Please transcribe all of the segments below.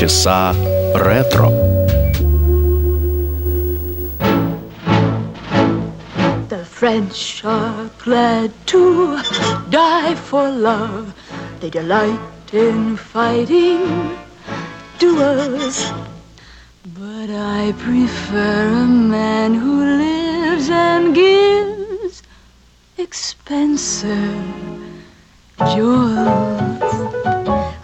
Полчаса ретро. The French are glad to die for love. They delight in fighting duels. But I prefer a man who lives and gives expensive jewels.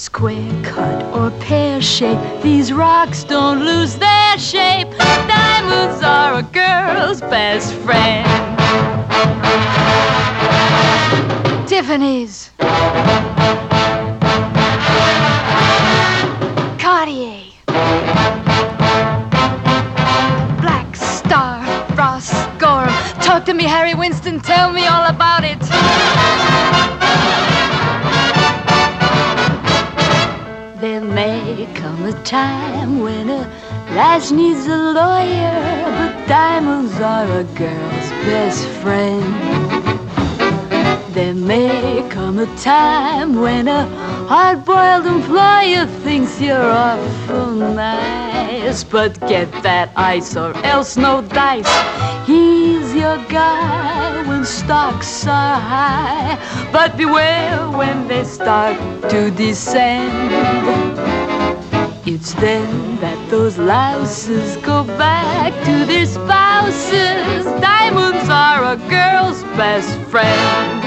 Square cut or pear shape, these rocks don't lose their shape. Diamonds are a girl's best friend. Tiffany's. Cartier. Black Starr, Frost Gorham. Talk to me, Harry Winston. Tell me all about it. A time when a lass needs a lawyer, but diamonds are a girl's best friend. There may come a time when a hard-boiled employer thinks you're awful nice, but get that ice or else no dice. He's your guy when stocks are high, but beware when they start to descend. It's then that those louses go back to their spouses. Diamonds are a girl's best friend.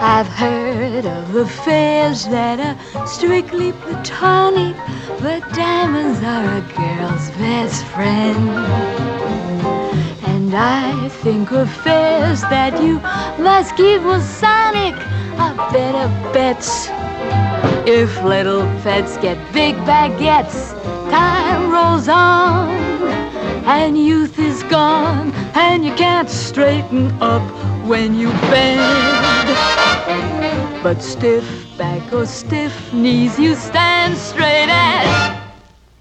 I've heard of affairs that are strictly platonic, but diamonds are a girl's best friend. And I think of affairs that you must keep Masonic are better bets. If little pets get big baguettes, time rolls on, and youth is gone, and you can't straighten up when you bend. But stiff back or stiff knees, you stand straight as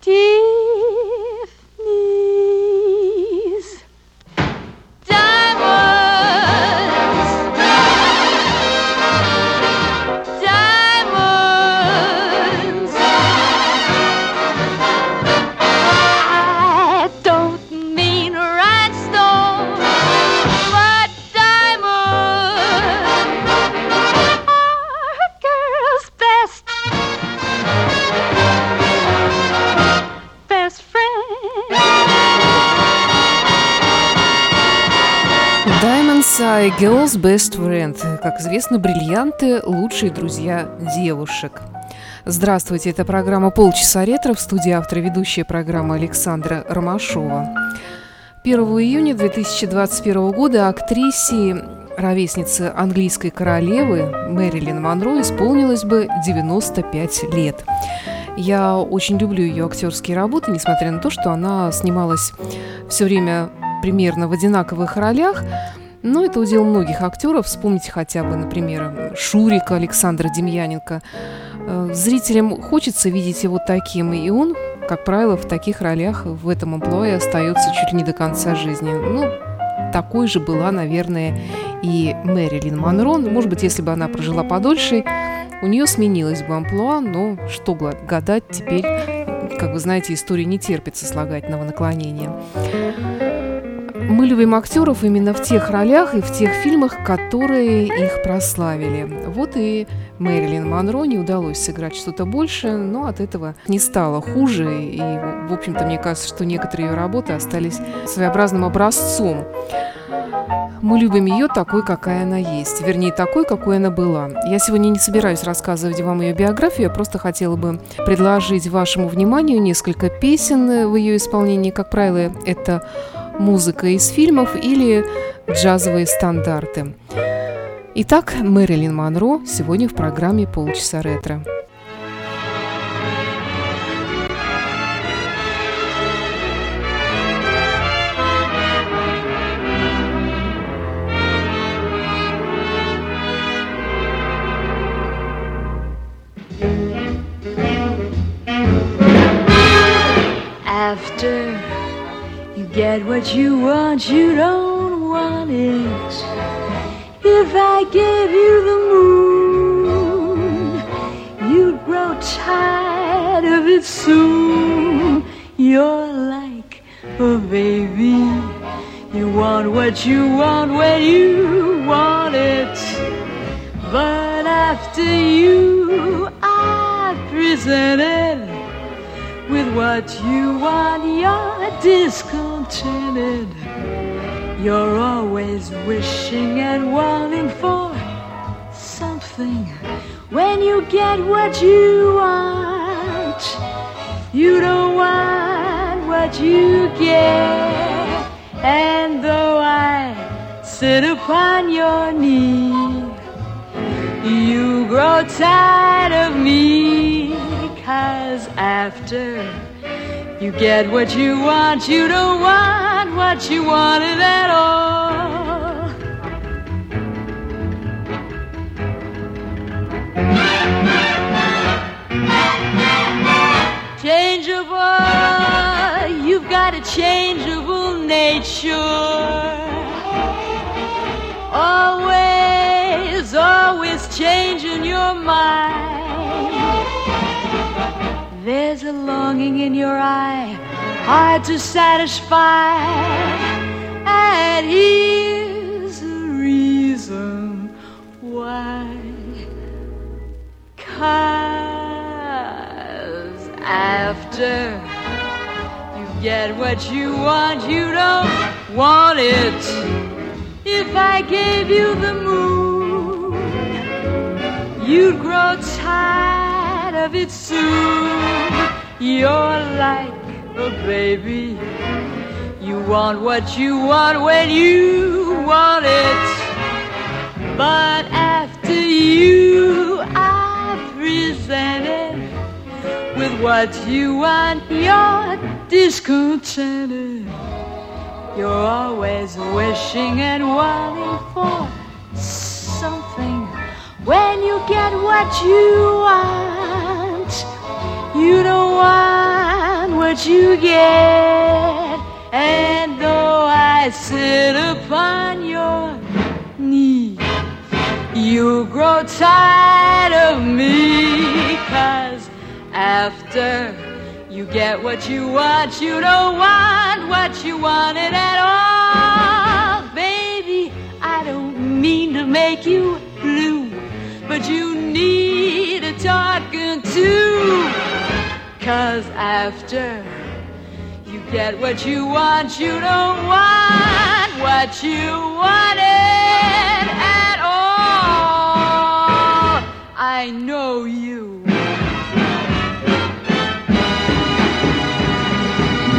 Tiffany's. Girl's best friend. Как известно, бриллианты – лучшие друзья девушек. Здравствуйте, это программа «Полчаса ретро» в студии автора ведущая программы Александра Ромашова. 1 июня 2021 года актрисе, ровеснице английской королевы Мэрилин Монро исполнилось бы 95 лет. Я очень люблю ее актерские работы, несмотря на то, что она снималась все время примерно в одинаковых ролях. Но это удел многих актеров. Вспомните хотя бы, например, Шурика Александра Демьяненко. Э, Зрителям хочется видеть его таким, и он, как правило, в таких ролях в этом амплуа остается чуть ли не до конца жизни. Ну, такой же была, наверное, и Мэрилин Монро. Ну, Может быть, если бы она прожила подольше, у нее сменилась бы амплуа, но что гадать теперь, как вы знаете, история не терпит сослагательного наклонения. Мы любим актеров именно в тех ролях и в тех фильмах, которые их прославили. Вот и Мэрилин Монро не удалось сыграть что-то больше, но от этого не стало хуже. И, в общем-то, мне кажется, что некоторые ее работы остались своеобразным образцом. Мы любим ее такой, какая она есть. Вернее, такой, какой она была. Я сегодня не собираюсь рассказывать вам ее биографию, я просто хотела бы предложить вашему вниманию несколько песен в ее исполнении. Как правило, это музыка из фильмов или джазовые стандарты. Итак, Мэрилин Монро сегодня в программе «Полчаса ретро». Get what you want, you don't want it. If I gave you the moon, you'd grow tired of it soon. You're like a baby. You want what you want when you want it. But after you, I've presented with what you want, you're discontented. You're always wishing and wanting for something. When you get what you want, you don't want what you get. And though I sit upon your knee, you grow tired of me. Cause after you get what you want, you don't want what you wanted at all. Changeable, you've got a changeable nature. Always, always changing your mind. There's a longing in your eye, hard to satisfy. And here's the reason why. Cause after you get what you want, you don't want it. If I gave you the moon, you'd grow tired of it soon. You're like a baby. You want what you want when you want it. But after you are presented with what you want, you're discontented. You're always wishing and wanting for something when you get what you want, you don't want what you get. And though I sit upon your knee, you grow tired of me. Cause after you get what you want, you don't want what you wanted at all. Baby, I don't mean to make you blue but you need a talking to. Cause after you get what you want, you don't want what you wanted at all. I know you.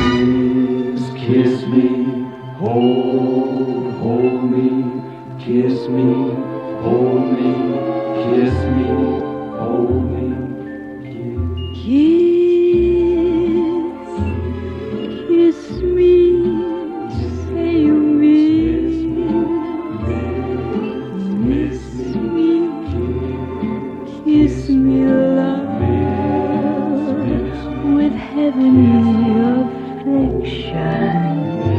Please Kiss me, hold, hold me, kiss me, hold me heavenly affection.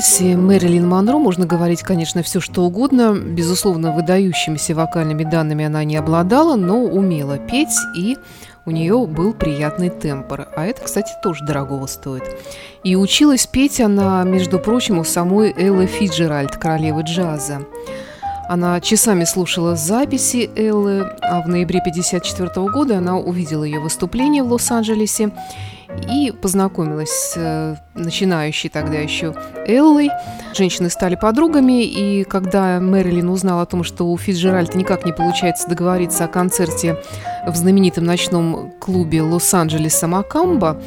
Голосе Мэрилин Монро можно говорить, конечно, все что угодно. Безусловно, выдающимися вокальными данными она не обладала, но умела петь, и у нее был приятный темпор. А это, кстати, тоже дорогого стоит. И училась петь она, между прочим, у самой Эллы Фиджеральд, королевы джаза. Она часами слушала записи Эллы, а в ноябре 1954 года она увидела ее выступление в Лос-Анджелесе и познакомилась с э, начинающей тогда еще Эллой. Женщины стали подругами, и когда Мэрилин узнала о том, что у Фитджеральда никак не получается договориться о концерте в знаменитом ночном клубе Лос-Анджелеса Макамба,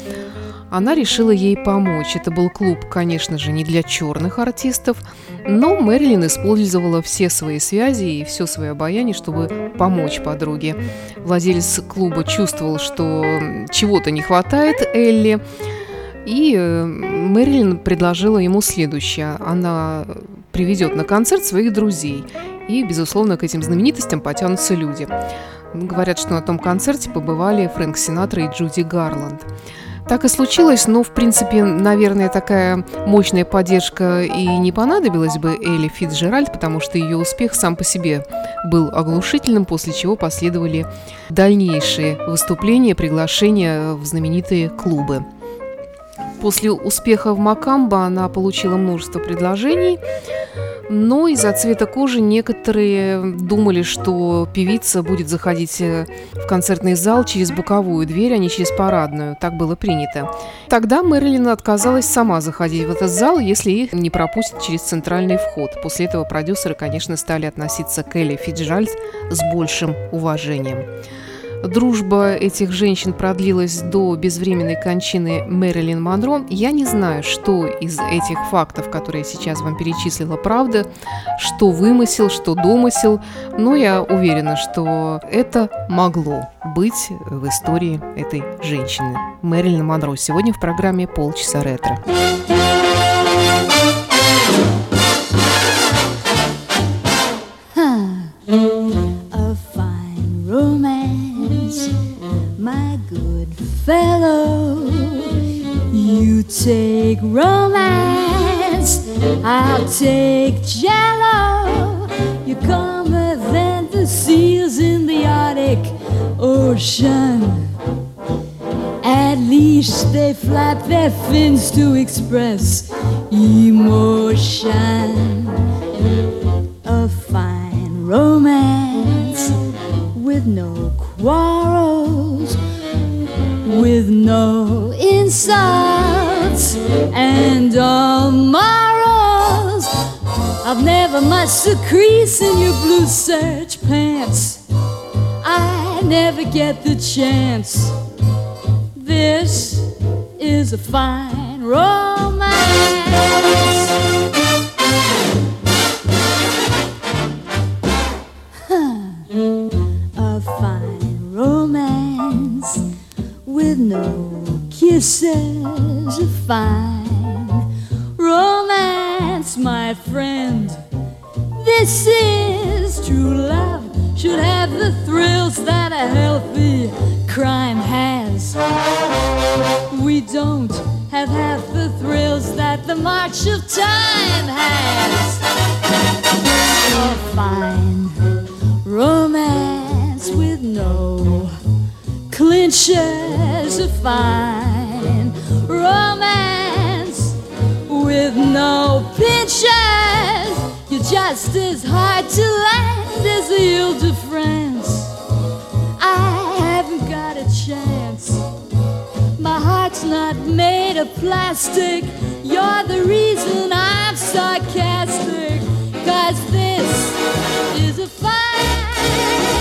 она решила ей помочь. Это был клуб, конечно же, не для черных артистов, но Мэрилин использовала все свои связи и все свое обаяние, чтобы помочь подруге. Владелец клуба чувствовал, что чего-то не хватает Элли, и э, Мэрилин предложила ему следующее. Она приведет на концерт своих друзей, и, безусловно, к этим знаменитостям потянутся люди. Говорят, что на том концерте побывали Фрэнк Синатра и Джуди Гарланд. Так и случилось, но, в принципе, наверное, такая мощная поддержка и не понадобилась бы Элли Фитджеральд, потому что ее успех сам по себе был оглушительным, после чего последовали дальнейшие выступления, приглашения в знаменитые клубы. После успеха в Макамбо она получила множество предложений, но из-за цвета кожи некоторые думали, что певица будет заходить э, в концертный зал через боковую дверь, а не через парадную. Так было принято. Тогда Мэрилин отказалась сама заходить в этот зал, если их не пропустят через центральный вход. После этого продюсеры, конечно, стали относиться к Элли Фиджеральд с большим уважением. Дружба этих женщин продлилась до безвременной кончины Мэрилин Монро. Я не знаю, что из этих фактов, которые я сейчас вам перечислила, правда, что вымысел, что домысел, но я уверена, что это могло быть в истории этой женщины. Мэрилин Монро сегодня в программе «Полчаса ретро». Take romance, I'll take jello. You're calmer than the seals in the Arctic Ocean. At least they flap their fins to express emotion. A fine romance with no quarrels, I've never much to crease in your blue serge pants. I never get the chance. This is a fine romance. a fine romance with no kisses a fine have half the thrills that the march of time has. A fine romance with no clinches, a fine romance with no pinches. You're just as hard to land as the Ile de France. I haven't got a chance. My heart's not made of plastic. You're the reason I'm sarcastic. Cause this is a fine,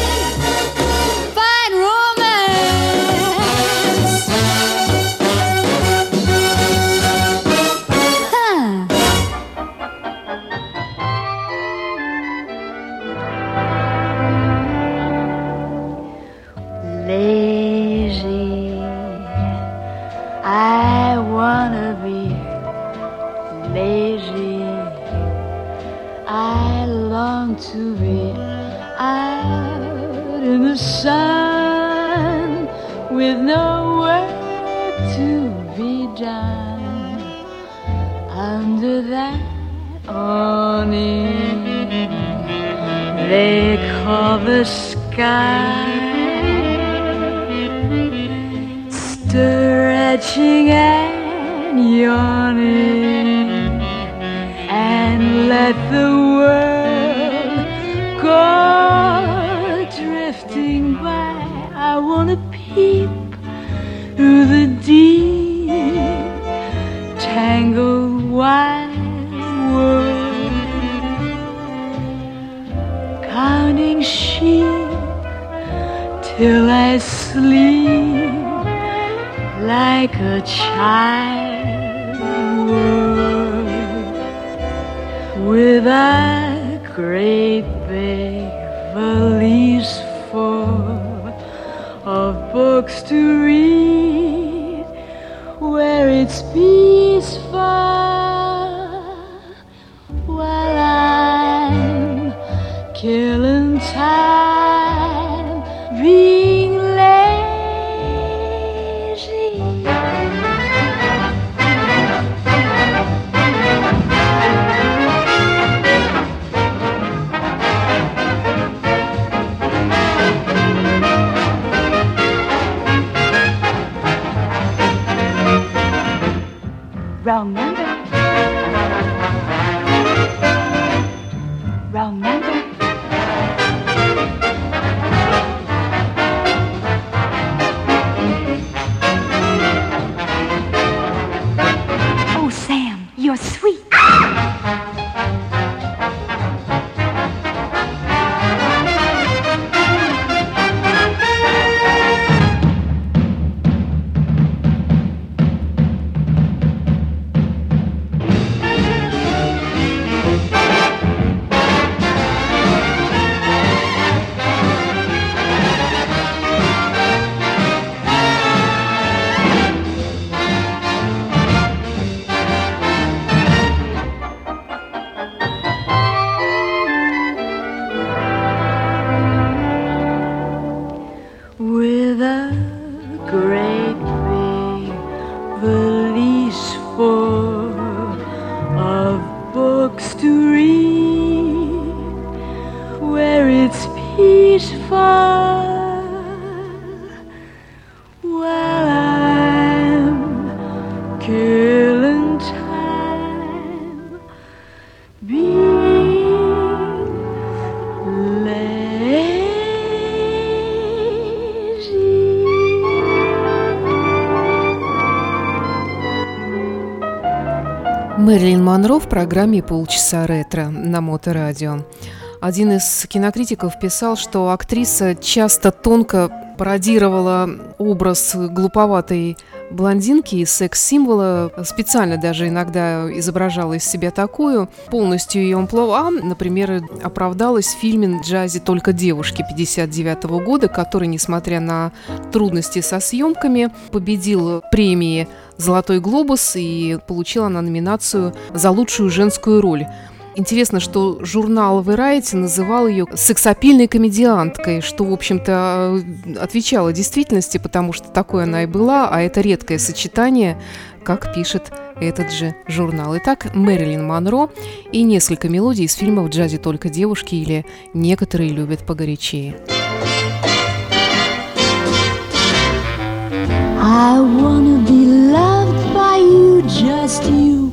lazy. I long to be out in the sun with no work to be done under that awning they call the sky. Stretching and yawning, let the world go drifting by. I wanna peep through the deep, tangled wide world, counting sheep till I sleep like a child with a great big valise full of books to read where it's peaceful Wrong number. Мэрилин Монро в программе «Полчаса ретро» на Моторадио. Один из кинокритиков писал, что актриса часто тонко пародировала образ глуповатой блондинки из секс-символа, специально даже иногда изображала из себя такую. Полностью ее амплуа, например, оправдалась в фильме «Джази только девушки» 59 года, который, несмотря на трудности со съемками, победил премии «Золотой глобус» и получила она номинацию за лучшую женскую роль. Интересно, что журнал Variety называл ее сексапильной комедианткой, что, в общем-то, отвечало действительности, потому что такой она и была, а это редкое сочетание, как пишет этот же журнал. Итак, Мэрилин Монро и несколько мелодий из фильма «В джазе только девушки» или «Некоторые любят погорячее». I wanna be loved by you, just you,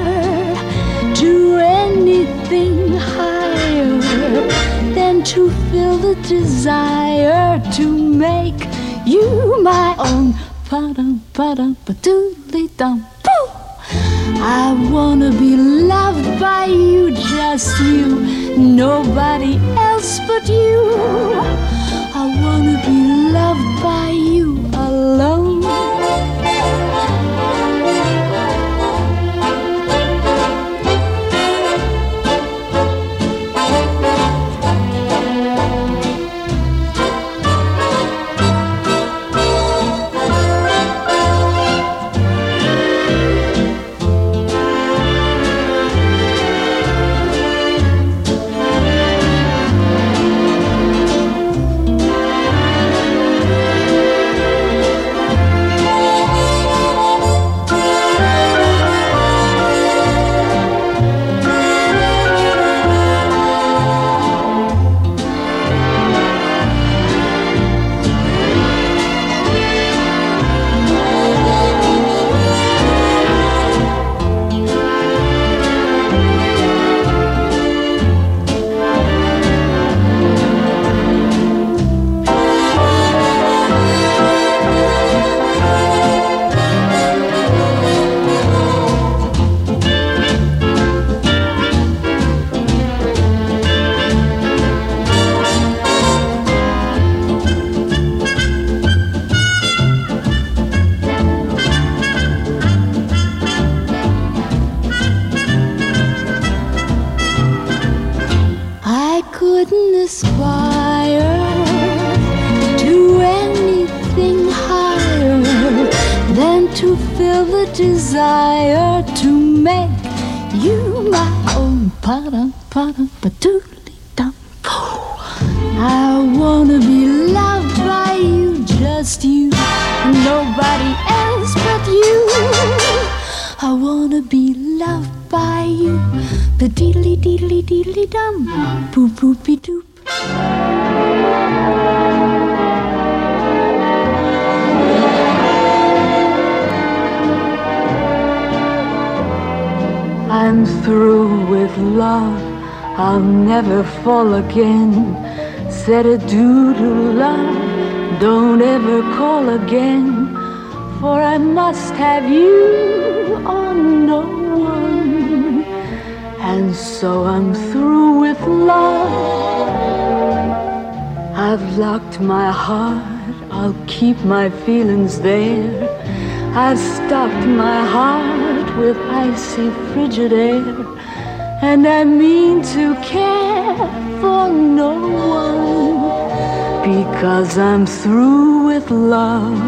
anything higher than to feel the desire to make you my own. Ba-dum, ba-dum, ba-doodly dum, boo. I wanna be loved by you, just you, nobody else but you. I wanna be loved by you alone. I'm through with love, I'll never fall again. Said a doodle love, don't ever call again. For I must have you on no one. And so I'm through with love. I've locked my heart, I'll keep my feelings there. I've stocked my heart with icy frigid air. And I mean to care for no one because I'm through with love.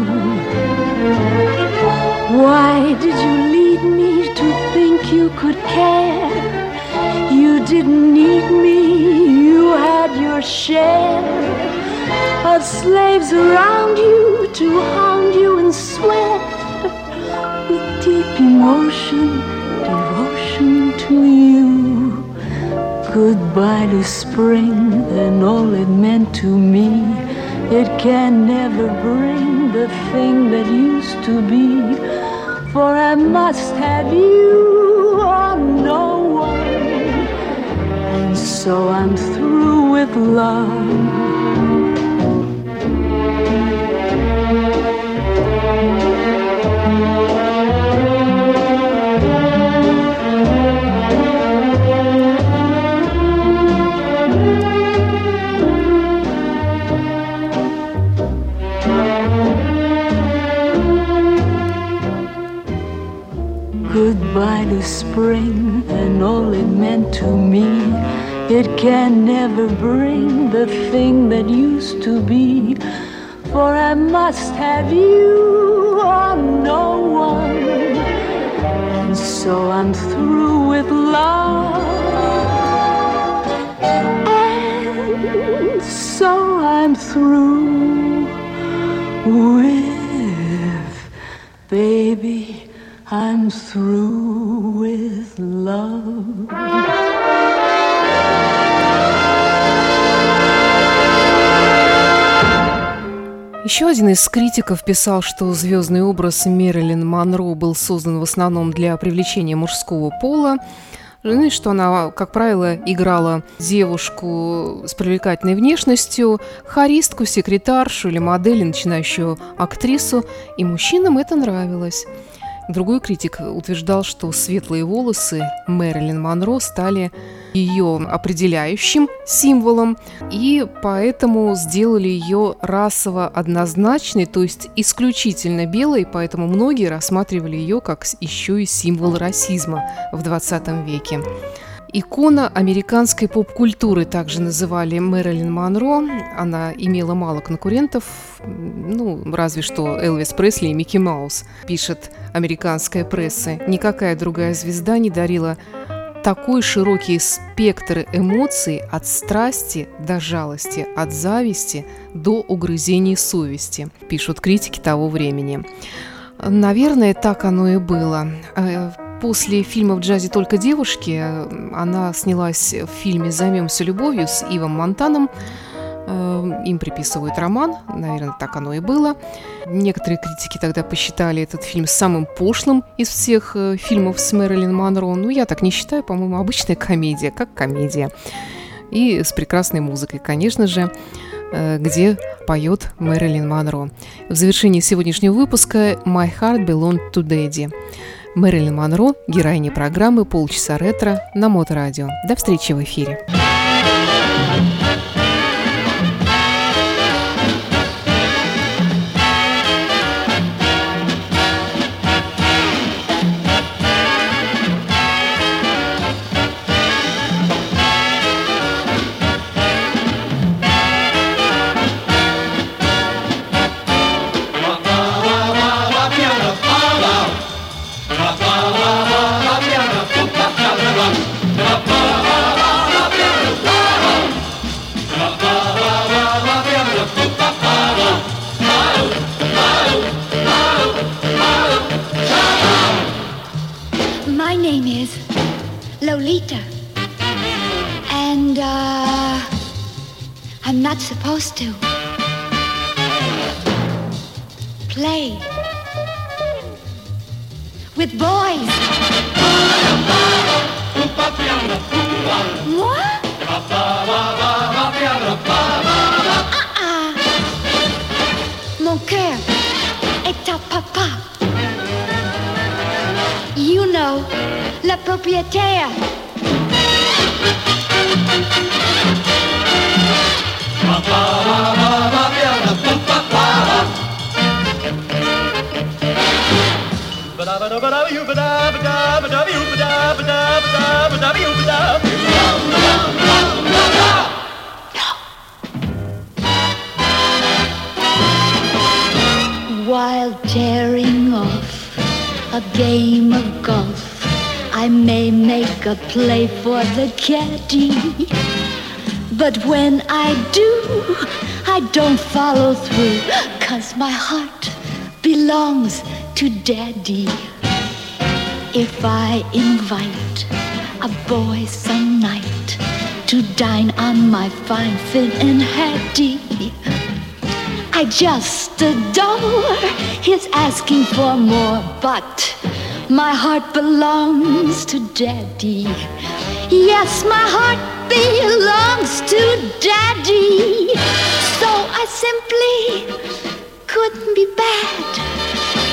Why did you lead me to think you could care? You didn't need me, you had your share of slaves around you to hound you and sweat with deep emotion, Goodbye to spring and all it meant to me. It can never bring the thing that used to be. For I must have you or no one. And so I'm through with love. Spring and all it meant to me. It can never bring the thing that used to be. For I must have you or no one. And so I'm through with love. And so I'm through Еще один из критиков писал, что звездный образ Мэрилин Монро был создан в основном для привлечения мужского пола, ну и что она, как правило, играла девушку с привлекательной внешностью, харистку, секретаршу или модель, начинающую актрису, и мужчинам это нравилось. Другой критик утверждал, что светлые волосы Мэрилин Монро стали ее определяющим символом, и поэтому сделали ее расово однозначной, то есть исключительно белой, поэтому многие рассматривали ее как еще и символ расизма в 20 веке. Икона американской поп-культуры также называли Мэрилин Монро. Она имела мало конкурентов, ну, разве что Элвис Пресли и Микки Маус, пишет американская пресса. Никакая другая звезда не дарила такой широкий спектр эмоций от страсти до жалости, от зависти до угрызений совести, пишут критики того времени. Наверное, так оно и было. После фильма «В джазе только девушки» она снялась в фильме «Займемся любовью» с Ивом Монтаном. Э, им приписывают роман, наверное, так оно и было. Некоторые критики тогда посчитали этот фильм самым пошлым из всех э, фильмов с Мэрилин Монро. Ну, я так не считаю, по-моему, обычная комедия, как комедия. И с прекрасной музыкой, конечно же, э, где поет Мэрилин Монро. В завершении сегодняшнего выпуска «My Heart Belonged to Daddy». Мэрилин Монро, героиня программы «Полчаса ретро» на Моторадио. До встречи в эфире. Le propriétaire. While tearing off a game of golf, I may make a play for the caddy. But when I do, I don't follow through, cause my heart belongs to daddy. If I invite a boy some night to dine on my fine finnan haddie, I just adore his asking for more, but my heart belongs to daddy. Yes, my heart belongs to daddy. So I simply couldn't be bad.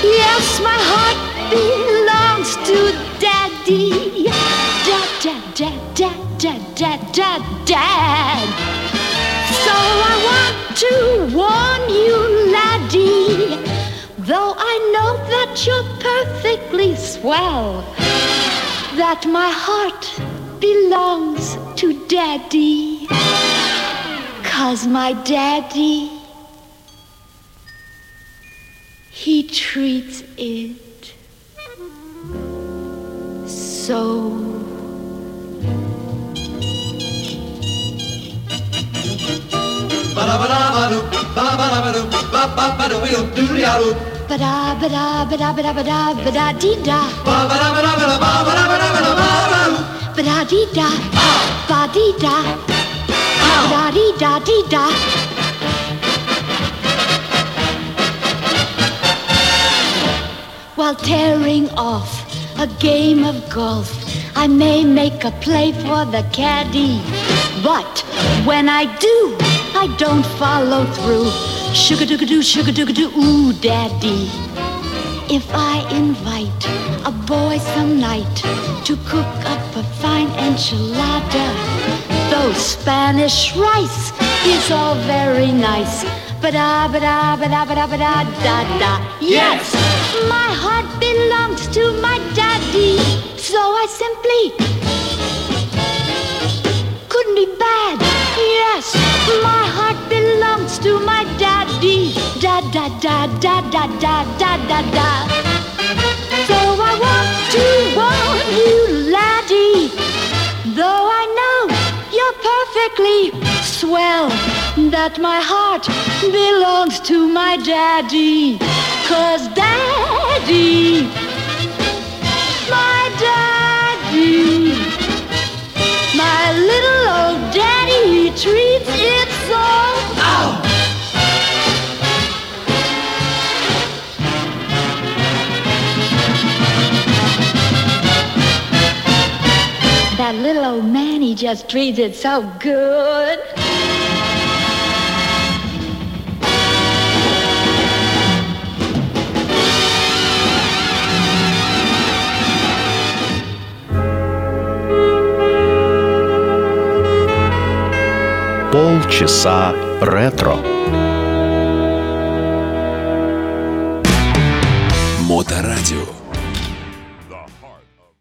Yes, my heart belongs to daddy. Dad, dad, dad, dad, dad, dad, dad, dad. So I want to warn you, laddie, Though I know that you're perfectly swell, that my heart belongs to Daddy. Cause my daddy, he treats it so. ba da ba da ba do ba ba da ba do ba ba ba do do do ba da ba da ba da ba da ba da ba da dee da ba ba da ba da ba da ba ba da ba da ba da ba ba da dee da ba dee da ba da dee da dee da While tearing off a game of golf, I may make a play for the caddy. But when I do, I don't follow through. Sugar doo doo, sugar doo doo, ooh, daddy. If I invite a boy some night to cook up a fine enchilada, though Spanish rice is all very nice. Ba-da, ba-da, ba-da, ba-da, ba-da, da, da. Yes, my heart belongs to my daddy, so I simply couldn't be bad. Yes, my heart belongs to my daddy. Da da da da da da da da da. So I want to warn you, laddie. Though I know you're perfectly swell, that my heart belongs to my daddy. Cause daddy, my daddy. My little treats it so. That little old man, he just treats it so good. Полчаса ретро. Моторадио.